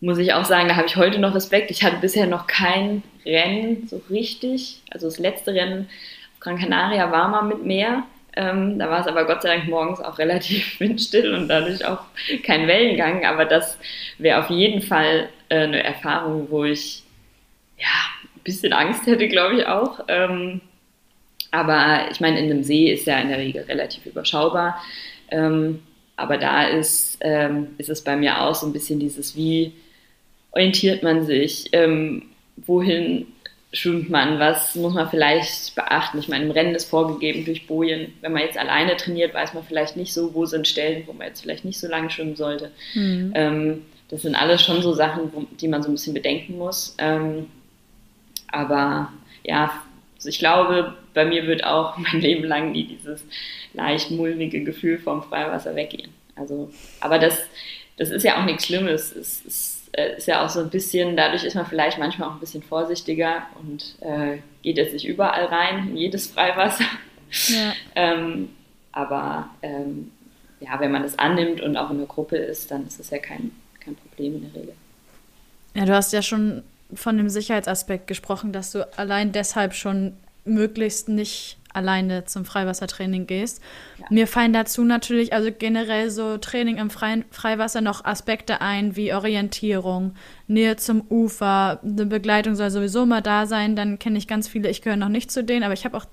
muss ich auch sagen, da habe ich heute noch Respekt. Ich hatte bisher noch kein Rennen so richtig. Also das letzte Rennen auf Gran Canaria war mal mit Meer. Ähm, da war es aber Gott sei Dank morgens auch relativ [laughs] windstill und dadurch auch kein Wellengang. Aber das wäre auf jeden Fall äh, eine Erfahrung, wo ich ja ein bisschen Angst hätte, glaube ich auch. Ähm, aber ich meine, in einem See ist ja in der Regel relativ überschaubar. Ähm, aber da ist, ähm, ist es bei mir auch so ein bisschen dieses, wie orientiert man sich, ähm, wohin schwimmt man, was muss man vielleicht beachten. Ich meine, im Rennen ist vorgegeben durch Bojen, wenn man jetzt alleine trainiert, weiß man vielleicht nicht so, wo sind Stellen, wo man jetzt vielleicht nicht so lange schwimmen sollte. Mhm. Ähm, das sind alles schon so Sachen, wo, die man so ein bisschen bedenken muss. Ähm, aber ja, also ich glaube, bei mir wird auch [laughs] mein Leben lang nie dieses leicht mulmige Gefühl vom Freiwasser weggehen. Also, aber das, das ist ja auch nichts Schlimmes. Es ist äh, ist ja auch so ein bisschen, dadurch ist man vielleicht manchmal auch ein bisschen vorsichtiger und äh, geht jetzt nicht überall rein, in jedes Freiwasser. Ja. [laughs] ähm, aber ähm, ja, wenn man das annimmt und auch in der Gruppe ist, dann ist das ja kein, kein Problem in der Regel. Ja, du hast ja schon von dem Sicherheitsaspekt gesprochen, dass du allein deshalb schon möglichst nicht alleine zum Freiwassertraining gehst. Ja. Mir fallen dazu natürlich, also generell so Training im freien Freiwasser noch Aspekte ein, wie Orientierung, Nähe zum Ufer, eine Begleitung soll sowieso mal da sein. Dann kenne ich ganz viele, ich gehöre noch nicht zu denen, aber ich habe auch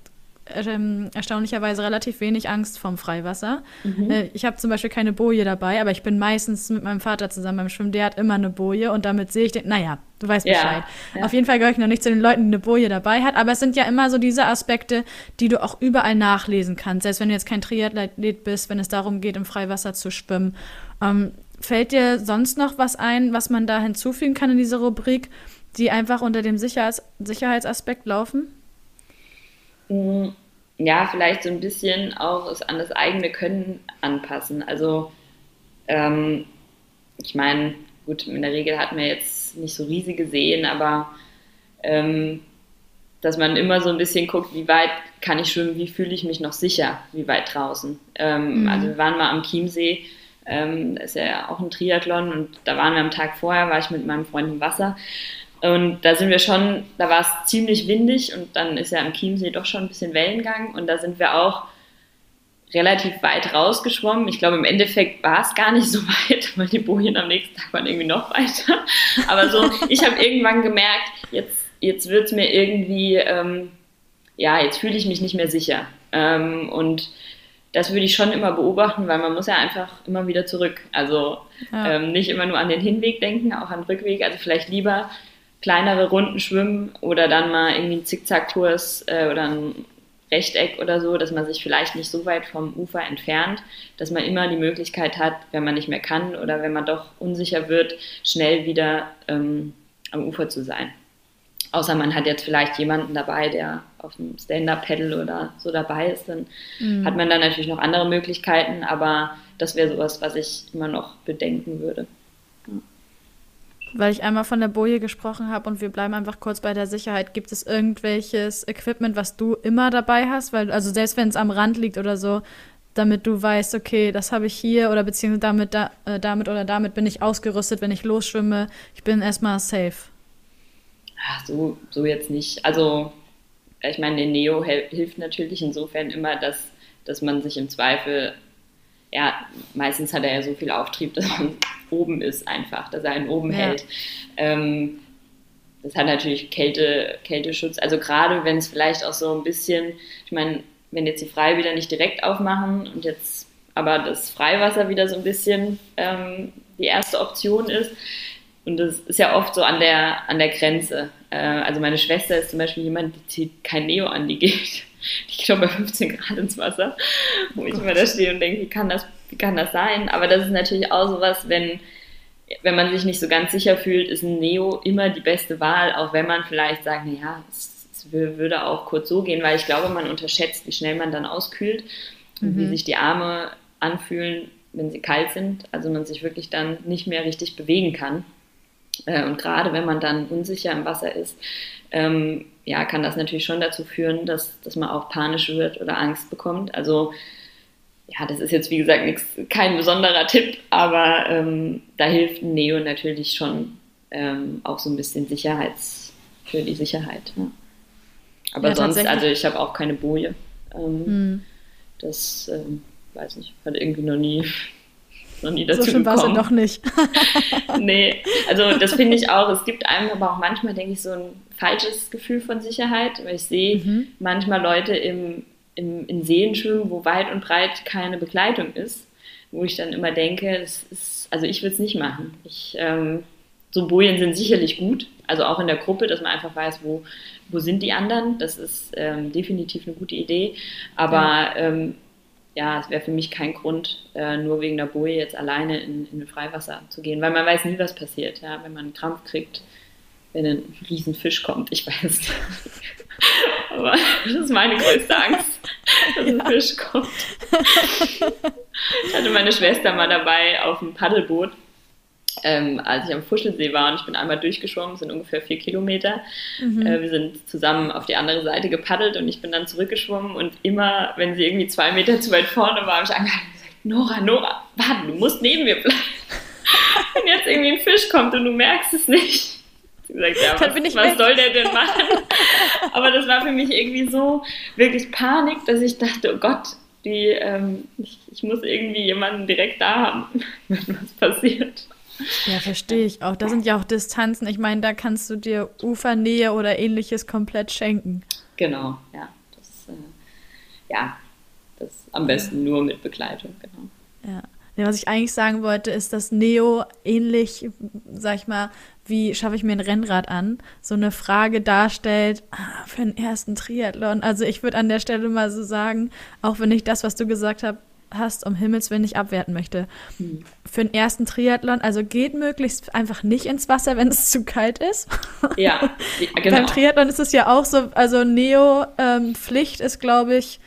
erstaunlicherweise relativ wenig Angst vom Freiwasser. Mhm. Äh, ich habe zum Beispiel keine Boje dabei, aber ich bin meistens mit meinem Vater zusammen beim Schwimmen. Der hat immer eine Boje und damit sehe ich den. Naja, du weißt Bescheid. Ja, ja. Auf jeden Fall gehöre ich noch nicht zu den Leuten, die eine Boje dabei hat, aber es sind ja immer so diese Aspekte, die du auch überall nachlesen kannst. Selbst wenn du jetzt kein Triathlet bist, wenn es darum geht, im Freiwasser zu schwimmen. Ähm, fällt dir sonst noch was ein, was man da hinzufügen kann in diese Rubrik, die einfach unter dem Sicherheits Sicherheitsaspekt laufen? Ja, vielleicht so ein bisschen auch es an das eigene Können anpassen. Also, ähm, ich meine, gut, in der Regel hat man jetzt nicht so riesige Seen, aber ähm, dass man immer so ein bisschen guckt, wie weit kann ich schwimmen, wie fühle ich mich noch sicher, wie weit draußen. Ähm, mhm. Also wir waren mal am Chiemsee, ähm, das ist ja auch ein Triathlon und da waren wir am Tag vorher, war ich mit meinem Freund im Wasser und da sind wir schon, da war es ziemlich windig und dann ist ja am Chiemsee doch schon ein bisschen Wellengang und da sind wir auch relativ weit rausgeschwommen. Ich glaube, im Endeffekt war es gar nicht so [laughs] weit, weil die Bojen am nächsten Tag waren irgendwie noch weiter. Aber so, ich habe irgendwann gemerkt, jetzt, jetzt wird es mir irgendwie, ähm, ja, jetzt fühle ich mich nicht mehr sicher. Ähm, und das würde ich schon immer beobachten, weil man muss ja einfach immer wieder zurück. Also ja. ähm, nicht immer nur an den Hinweg denken, auch an den Rückweg. Also vielleicht lieber kleinere Runden schwimmen oder dann mal irgendwie ein Zickzackkurs äh, oder ein Rechteck oder so, dass man sich vielleicht nicht so weit vom Ufer entfernt, dass man immer die Möglichkeit hat, wenn man nicht mehr kann oder wenn man doch unsicher wird, schnell wieder ähm, am Ufer zu sein. Außer man hat jetzt vielleicht jemanden dabei, der auf dem Stand-Up-Pedal oder so dabei ist, dann mhm. hat man dann natürlich noch andere Möglichkeiten, aber das wäre sowas, was ich immer noch bedenken würde weil ich einmal von der Boje gesprochen habe und wir bleiben einfach kurz bei der Sicherheit. Gibt es irgendwelches Equipment, was du immer dabei hast? Weil, also selbst wenn es am Rand liegt oder so, damit du weißt, okay, das habe ich hier oder beziehungsweise damit, da, äh, damit oder damit bin ich ausgerüstet, wenn ich losschwimme. Ich bin erstmal safe. Ach, so, so jetzt nicht. Also, ich meine, der Neo hilft natürlich insofern immer, dass, dass man sich im Zweifel ja, meistens hat er ja so viel Auftrieb, dass man oben ist einfach, dass er einen oben ja. hält. Ähm, das hat natürlich Kälte, Kälteschutz. Also gerade wenn es vielleicht auch so ein bisschen, ich meine, wenn jetzt die Freibäder nicht direkt aufmachen und jetzt aber das Freiwasser wieder so ein bisschen ähm, die erste Option ist. Und das ist ja oft so an der, an der Grenze. Äh, also meine Schwester ist zum Beispiel jemand, die zieht kein Neo an, die geht ich glaube bei 15 Grad ins Wasser, wo ich immer da stehe und denke, wie kann das, wie kann das sein? Aber das ist natürlich auch sowas, wenn, wenn man sich nicht so ganz sicher fühlt, ist ein Neo immer die beste Wahl, auch wenn man vielleicht sagt, naja, es, es würde auch kurz so gehen, weil ich glaube, man unterschätzt, wie schnell man dann auskühlt und wie mhm. sich die Arme anfühlen, wenn sie kalt sind, also man sich wirklich dann nicht mehr richtig bewegen kann. Äh, und gerade wenn man dann unsicher im Wasser ist, ähm, ja, kann das natürlich schon dazu führen, dass, dass man auch panisch wird oder Angst bekommt. Also ja, das ist jetzt wie gesagt nix, kein besonderer Tipp, aber ähm, da hilft Neo natürlich schon ähm, auch so ein bisschen Sicherheits für die Sicherheit. Ne? Aber ja, sonst, also ich habe auch keine Boje. Ähm, hm. Das ähm, weiß nicht, hat irgendwie noch nie [laughs] noch nie dazu so schön war es noch nicht. [laughs] nee, also das [laughs] finde ich auch. Es gibt einem aber auch manchmal, denke ich, so ein falsches Gefühl von Sicherheit, weil ich sehe mhm. manchmal Leute im, im, in Seen schwimmen, wo weit und breit keine Begleitung ist, wo ich dann immer denke, das ist, also ich würde es nicht machen. Ich, ähm, so Bojen sind sicherlich gut, also auch in der Gruppe, dass man einfach weiß, wo, wo sind die anderen. Das ist ähm, definitiv eine gute Idee. Aber ja. ähm, ja, es wäre für mich kein Grund, äh, nur wegen der Boje jetzt alleine in, in Freiwasser zu gehen, weil man weiß nie, was passiert. Ja? Wenn man einen Krampf kriegt, wenn ein Riesenfisch kommt, ich weiß nicht. Aber das ist meine größte Angst, dass ein ja. Fisch kommt. Ich hatte meine Schwester mal dabei auf dem Paddelboot ähm, als ich am Fuschelsee war und ich bin einmal durchgeschwommen, sind ungefähr vier Kilometer. Mhm. Äh, wir sind zusammen auf die andere Seite gepaddelt und ich bin dann zurückgeschwommen und immer, wenn sie irgendwie zwei Meter zu weit vorne war, habe ich angehalten und gesagt, Nora, Nora, warte, du musst neben mir bleiben. [laughs] wenn jetzt irgendwie ein Fisch kommt und du merkst es nicht. Gesagt, ja, was, was soll der denn machen? [laughs] Aber das war für mich irgendwie so wirklich Panik, dass ich dachte, oh Gott, die, ähm, ich, ich, muss irgendwie jemanden direkt da haben, [laughs] wenn was passiert. Ja, verstehe ich auch. Da sind ja auch Distanzen. Ich meine, da kannst du dir Ufernähe oder ähnliches komplett schenken. Genau, ja. Das, äh, ja, das am besten nur mit Begleitung, genau. Ja. Ja, was ich eigentlich sagen wollte, ist, dass Neo ähnlich, sag ich mal, wie schaffe ich mir ein Rennrad an, so eine Frage darstellt ah, für den ersten Triathlon. Also ich würde an der Stelle mal so sagen, auch wenn ich das, was du gesagt hast, hast, um Himmels Willen nicht abwerten möchte. Hm. Für den ersten Triathlon, also geht möglichst einfach nicht ins Wasser, wenn es zu kalt ist. Ja, [laughs] genau. Beim Triathlon ist es ja auch so, also Neo-Pflicht ähm, ist, glaube ich,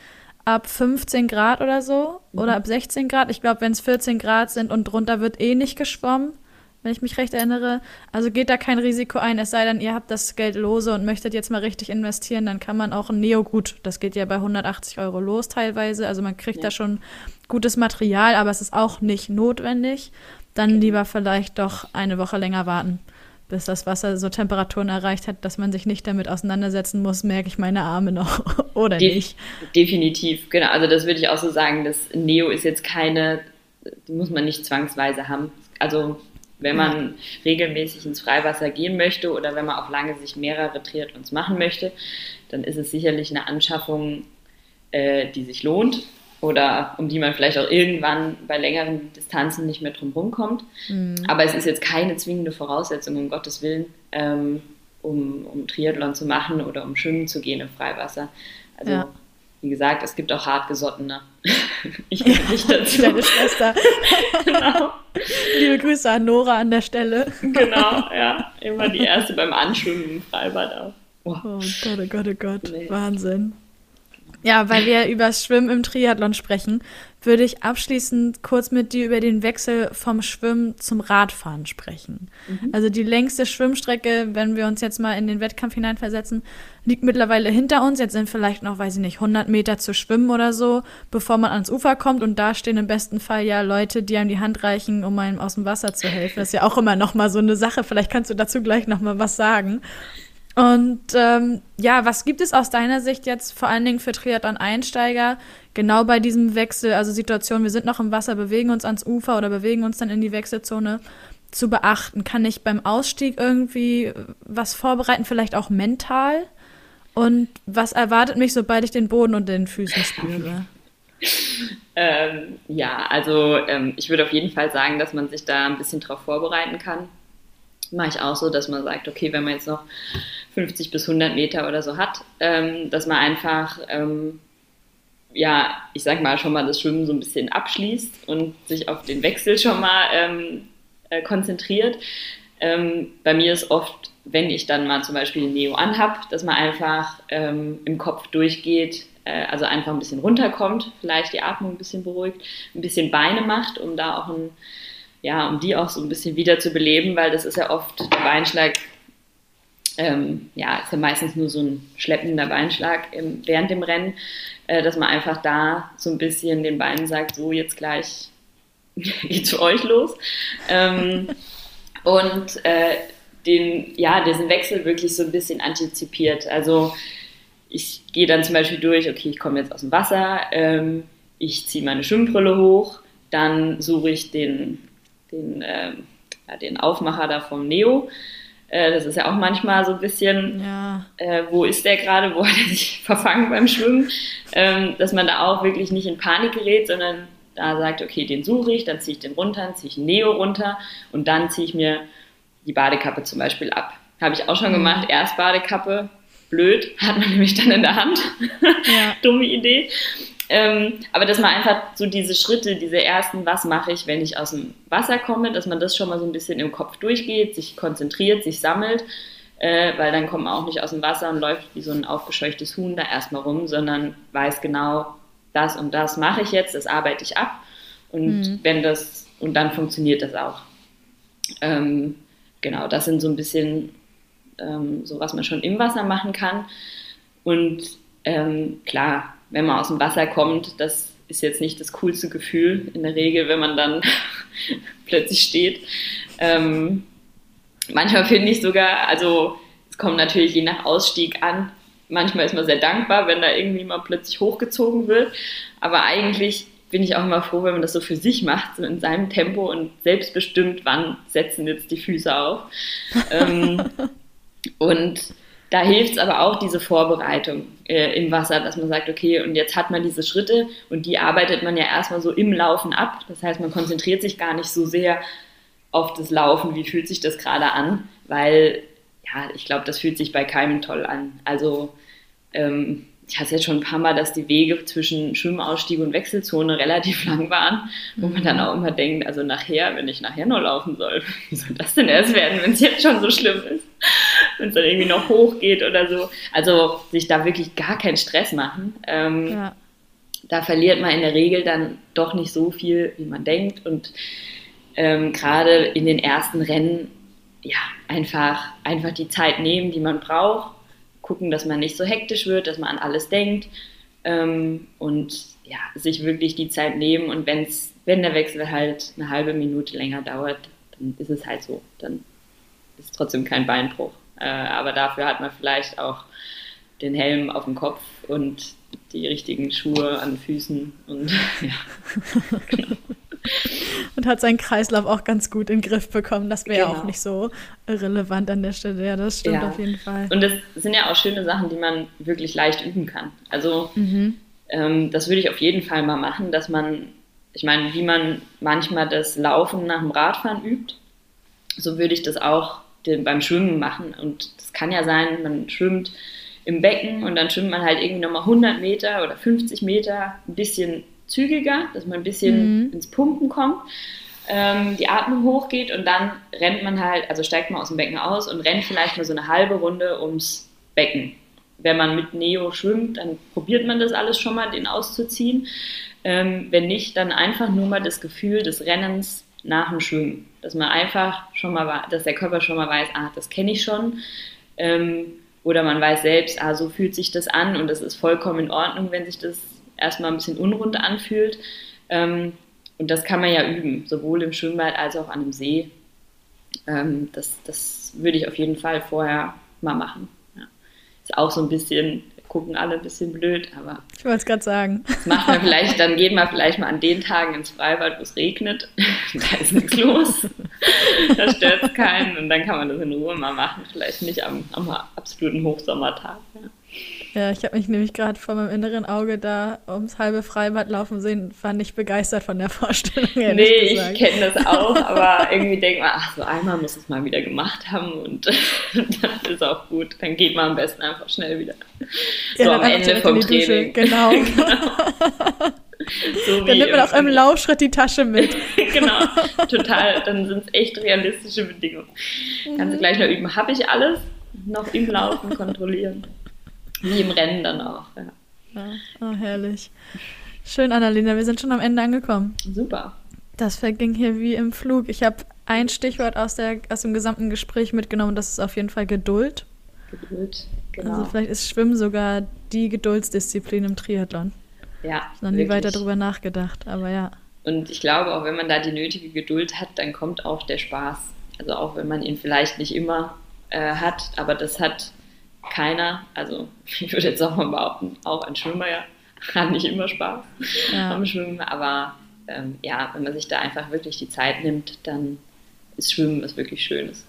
ab 15 Grad oder so mhm. oder ab 16 Grad. Ich glaube, wenn es 14 Grad sind und drunter wird eh nicht geschwommen wenn ich mich recht erinnere. Also geht da kein Risiko ein, es sei denn, ihr habt das Geld lose und möchtet jetzt mal richtig investieren, dann kann man auch ein Neo gut, das geht ja bei 180 Euro los teilweise, also man kriegt ja. da schon gutes Material, aber es ist auch nicht notwendig. Dann lieber vielleicht doch eine Woche länger warten, bis das Wasser so Temperaturen erreicht hat, dass man sich nicht damit auseinandersetzen muss, merke ich meine Arme noch [laughs] oder De nicht. Definitiv, genau. Also das würde ich auch so sagen, das Neo ist jetzt keine, die muss man nicht zwangsweise haben. Also wenn man regelmäßig ins Freiwasser gehen möchte oder wenn man auf lange Sicht mehrere Triathlons machen möchte, dann ist es sicherlich eine Anschaffung, äh, die sich lohnt oder um die man vielleicht auch irgendwann bei längeren Distanzen nicht mehr drum rumkommt. Mhm. Aber es ist jetzt keine zwingende Voraussetzung, um Gottes Willen, ähm, um, um Triathlon zu machen oder um schwimmen zu gehen im Freiwasser. Also ja. wie gesagt, es gibt auch hartgesottene. [laughs] ich gehöre nicht [laughs] dazu. Deine Schwester. [laughs] genau. Liebe Grüße an Nora an der Stelle. genau, ja. Immer die erste beim Anschwimmen im Freibad auch. Oh, oh Gott, oh Gott, oh Gott. Nee. Wahnsinn. Ja, weil wir über das Schwimmen im Triathlon sprechen, würde ich abschließend kurz mit dir über den Wechsel vom Schwimmen zum Radfahren sprechen. Mhm. Also die längste Schwimmstrecke, wenn wir uns jetzt mal in den Wettkampf hineinversetzen, liegt mittlerweile hinter uns. Jetzt sind vielleicht noch, weiß ich nicht, 100 Meter zu schwimmen oder so, bevor man ans Ufer kommt. Und da stehen im besten Fall ja Leute, die einem die Hand reichen, um einem aus dem Wasser zu helfen. Das ist ja auch immer noch mal so eine Sache. Vielleicht kannst du dazu gleich noch mal was sagen. Und ähm, ja, was gibt es aus deiner Sicht jetzt vor allen Dingen für Triathlon-Einsteiger genau bei diesem Wechsel, also Situation, wir sind noch im Wasser, bewegen uns ans Ufer oder bewegen uns dann in die Wechselzone, zu beachten? Kann ich beim Ausstieg irgendwie was vorbereiten, vielleicht auch mental? Und was erwartet mich, sobald ich den Boden unter den Füßen spüre? [laughs] ähm, ja, also ähm, ich würde auf jeden Fall sagen, dass man sich da ein bisschen drauf vorbereiten kann mache ich auch so, dass man sagt, okay, wenn man jetzt noch 50 bis 100 Meter oder so hat, ähm, dass man einfach, ähm, ja, ich sag mal, schon mal das Schwimmen so ein bisschen abschließt und sich auf den Wechsel schon mal ähm, äh, konzentriert. Ähm, bei mir ist oft, wenn ich dann mal zum Beispiel Neo anhab, dass man einfach ähm, im Kopf durchgeht, äh, also einfach ein bisschen runterkommt, vielleicht die Atmung ein bisschen beruhigt, ein bisschen Beine macht, um da auch ein ja, um die auch so ein bisschen wieder zu beleben, weil das ist ja oft der Beinschlag, ähm, ja, ist ja meistens nur so ein schleppender Beinschlag im, während dem Rennen, äh, dass man einfach da so ein bisschen den Beinen sagt, so jetzt gleich [laughs] geht's für euch los. Ähm, und äh, den, ja, diesen Wechsel wirklich so ein bisschen antizipiert. Also ich gehe dann zum Beispiel durch, okay, ich komme jetzt aus dem Wasser, ähm, ich ziehe meine Schwimmbrille hoch, dann suche ich den den, äh, ja, den Aufmacher da vom Neo. Äh, das ist ja auch manchmal so ein bisschen, ja. äh, wo ist der gerade, wo hat er sich [laughs] verfangen beim Schwimmen, ähm, dass man da auch wirklich nicht in Panik gerät, sondern da sagt, okay, den suche ich, dann ziehe ich den runter, dann ziehe ich Neo runter und dann ziehe ich mir die Badekappe zum Beispiel ab. Habe ich auch schon mhm. gemacht, erst Badekappe, blöd, hat man nämlich dann in der Hand. Ja. [laughs] Dumme Idee. Ähm, aber dass man einfach so diese Schritte, diese ersten, was mache ich, wenn ich aus dem Wasser komme, dass man das schon mal so ein bisschen im Kopf durchgeht, sich konzentriert, sich sammelt, äh, weil dann kommt man auch nicht aus dem Wasser und läuft wie so ein aufgescheuchtes Huhn da erstmal rum, sondern weiß genau, das und das mache ich jetzt, das arbeite ich ab und mhm. wenn das, und dann funktioniert das auch. Ähm, genau, das sind so ein bisschen ähm, so, was man schon im Wasser machen kann. Und ähm, klar, wenn man aus dem Wasser kommt, das ist jetzt nicht das coolste Gefühl in der Regel, wenn man dann [laughs] plötzlich steht. Ähm, manchmal finde ich sogar, also es kommt natürlich je nach Ausstieg an. Manchmal ist man sehr dankbar, wenn da irgendwie mal plötzlich hochgezogen wird. Aber eigentlich bin ich auch immer froh, wenn man das so für sich macht, so in seinem Tempo und selbstbestimmt, wann setzen jetzt die Füße auf. ähm, [laughs] und da hilft es aber auch diese Vorbereitung äh, im Wasser, dass man sagt, okay, und jetzt hat man diese Schritte und die arbeitet man ja erstmal so im Laufen ab. Das heißt, man konzentriert sich gar nicht so sehr auf das Laufen, wie fühlt sich das gerade an, weil ja, ich glaube, das fühlt sich bei keinem toll an. Also ähm, ich hatte jetzt schon ein paar Mal, dass die Wege zwischen Schwimmausstieg und Wechselzone relativ [laughs] lang waren, wo man dann auch immer denkt, also nachher, wenn ich nachher noch laufen soll, [laughs] wie soll das denn erst werden, wenn es jetzt schon so schlimm ist, wenn es dann irgendwie noch hochgeht oder so. Also sich da wirklich gar keinen Stress machen. Ähm, ja. Da verliert man in der Regel dann doch nicht so viel, wie man denkt. Und ähm, gerade in den ersten Rennen, ja, einfach, einfach die Zeit nehmen, die man braucht gucken, dass man nicht so hektisch wird, dass man an alles denkt ähm, und ja, sich wirklich die Zeit nehmen und wenn's, wenn der Wechsel halt eine halbe Minute länger dauert, dann ist es halt so. Dann ist trotzdem kein Beinbruch. Äh, aber dafür hat man vielleicht auch den Helm auf dem Kopf und die richtigen Schuhe an Füßen und [laughs] ja. genau [laughs] und hat seinen Kreislauf auch ganz gut in den Griff bekommen. Das wäre genau. auch nicht so irrelevant an der Stelle. Ja, das stimmt ja. auf jeden Fall. Und das sind ja auch schöne Sachen, die man wirklich leicht üben kann. Also mhm. ähm, das würde ich auf jeden Fall mal machen, dass man, ich meine, wie man manchmal das Laufen nach dem Radfahren übt, so würde ich das auch den, beim Schwimmen machen. Und das kann ja sein, man schwimmt im Becken und dann schwimmt man halt irgendwie nochmal 100 Meter oder 50 Meter ein bisschen zügiger, dass man ein bisschen mhm. ins Pumpen kommt, ähm, die Atmung hochgeht und dann rennt man halt, also steigt man aus dem Becken aus und rennt vielleicht mal so eine halbe Runde ums Becken. Wenn man mit Neo schwimmt, dann probiert man das alles schon mal, den auszuziehen. Ähm, wenn nicht, dann einfach nur mal das Gefühl des Rennens nach dem Schwimmen. Dass man einfach schon mal, dass der Körper schon mal weiß, ah, das kenne ich schon. Ähm, oder man weiß selbst, ah, so fühlt sich das an und das ist vollkommen in Ordnung, wenn sich das erstmal ein bisschen unrund anfühlt. Ähm, und das kann man ja üben, sowohl im Schwimmbad als auch an einem See. Ähm, das, das würde ich auf jeden Fall vorher mal machen. Ja. Ist auch so ein bisschen, gucken alle ein bisschen blöd, aber. Ich wollte es gerade sagen. Das macht man vielleicht, dann geht man vielleicht mal an den Tagen ins Freibad, wo es regnet. [laughs] da ist nichts los. da stört es keinen und dann kann man das in Ruhe mal machen. Vielleicht nicht am, am absoluten Hochsommertag. Ja. Ja, ich habe mich nämlich gerade vor meinem inneren Auge da ums halbe Freibad laufen sehen, war nicht begeistert von der Vorstellung. Nee, gesagt. ich kenne das [laughs] auch, aber irgendwie denkt man, ach, so einmal muss es mal wieder gemacht haben und [laughs] das ist auch gut. Dann geht man am besten einfach schnell wieder. Ja, so am Ende vom Training. Genau. [laughs] genau. So dann nimmt man auch im Laufschritt die Tasche mit. genau, total. Dann sind es echt realistische Bedingungen. Kannst du mhm. gleich noch üben. Habe ich alles? Noch im Laufen kontrollieren. Wie im Rennen dann auch, ja. ja. Oh, herrlich. Schön, Annalena, wir sind schon am Ende angekommen. Super. Das verging hier wie im Flug. Ich habe ein Stichwort aus, der, aus dem gesamten Gespräch mitgenommen, das ist auf jeden Fall Geduld. Geduld, genau. Also vielleicht ist Schwimmen sogar die Geduldsdisziplin im Triathlon. Ja. Ich habe noch nie weiter darüber nachgedacht, aber ja. Und ich glaube, auch wenn man da die nötige Geduld hat, dann kommt auch der Spaß. Also auch wenn man ihn vielleicht nicht immer äh, hat, aber das hat keiner, also [laughs] ich würde jetzt auch mal behaupten, auch ein Schwimmer ja, [laughs] hat nicht immer Spaß ja. am Schwimmen, aber ähm, ja, wenn man sich da einfach wirklich die Zeit nimmt, dann ist Schwimmen was wirklich Schönes.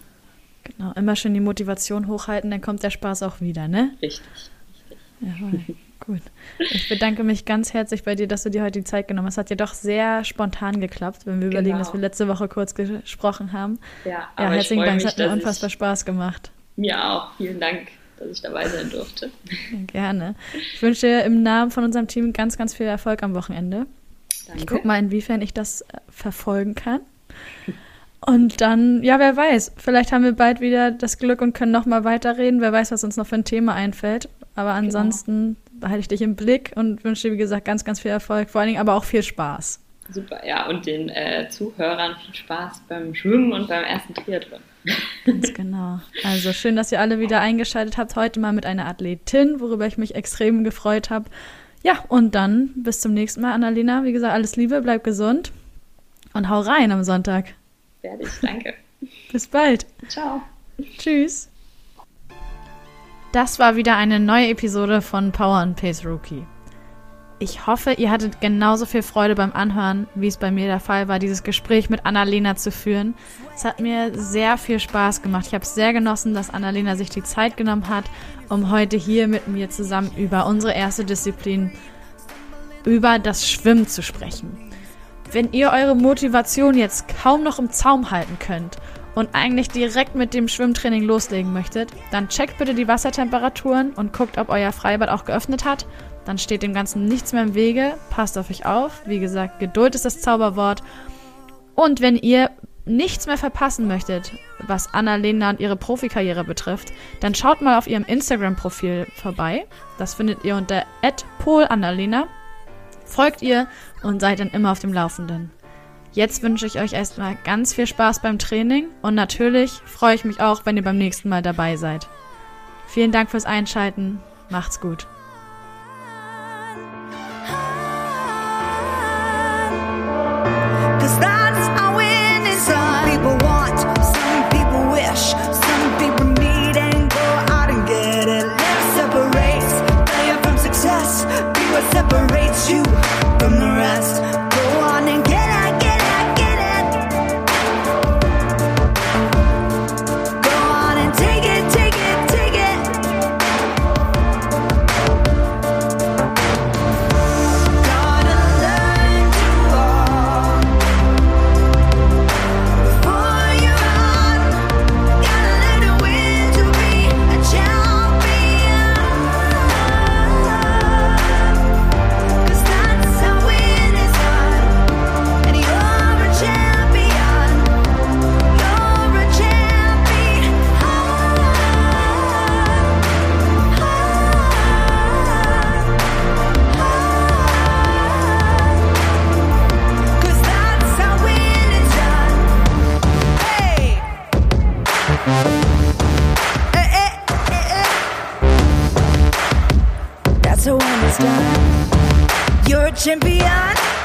Genau, immer schön die Motivation hochhalten, dann kommt der Spaß auch wieder, ne? Richtig. richtig. Jawohl. [laughs] Gut. Ich bedanke mich ganz herzlich bei dir, dass du dir heute die Zeit genommen hast. Es hat ja doch sehr spontan geklappt, wenn wir genau. überlegen, dass wir letzte Woche kurz gesprochen haben. Ja, ja herzlichen Dank. Es hat mir unfassbar Spaß gemacht. Mir auch. Vielen Dank dass ich dabei sein durfte. [laughs] Gerne. Ich wünsche dir im Namen von unserem Team ganz, ganz viel Erfolg am Wochenende. Danke. Ich gucke mal, inwiefern ich das äh, verfolgen kann. Und dann, ja, wer weiß, vielleicht haben wir bald wieder das Glück und können nochmal weiterreden. Wer weiß, was uns noch für ein Thema einfällt. Aber genau. ansonsten genau. behalte ich dich im Blick und wünsche dir, wie gesagt, ganz, ganz viel Erfolg. Vor allen Dingen aber auch viel Spaß. Super, ja, und den äh, Zuhörern viel Spaß beim Schwimmen und beim ersten Triathlon. Ganz genau. Also schön, dass ihr alle wieder eingeschaltet habt. Heute mal mit einer Athletin, worüber ich mich extrem gefreut habe. Ja, und dann bis zum nächsten Mal, Annalena. Wie gesagt, alles Liebe, bleib gesund und hau rein am Sonntag. Fertig, danke. Bis bald. Ciao. Tschüss. Das war wieder eine neue Episode von Power and Pace Rookie. Ich hoffe, ihr hattet genauso viel Freude beim Anhören, wie es bei mir der Fall war, dieses Gespräch mit Annalena zu führen. Es hat mir sehr viel Spaß gemacht. Ich habe es sehr genossen, dass Annalena sich die Zeit genommen hat, um heute hier mit mir zusammen über unsere erste Disziplin, über das Schwimmen zu sprechen. Wenn ihr eure Motivation jetzt kaum noch im Zaum halten könnt und eigentlich direkt mit dem Schwimmtraining loslegen möchtet, dann checkt bitte die Wassertemperaturen und guckt, ob euer Freibad auch geöffnet hat. Dann steht dem Ganzen nichts mehr im Wege. Passt auf euch auf. Wie gesagt, Geduld ist das Zauberwort. Und wenn ihr nichts mehr verpassen möchtet, was Annalena und ihre Profikarriere betrifft, dann schaut mal auf ihrem Instagram-Profil vorbei. Das findet ihr unter @polannalena. Folgt ihr und seid dann immer auf dem Laufenden. Jetzt wünsche ich euch erstmal ganz viel Spaß beim Training und natürlich freue ich mich auch, wenn ihr beim nächsten Mal dabei seid. Vielen Dank fürs Einschalten. Macht's gut. You're a champion.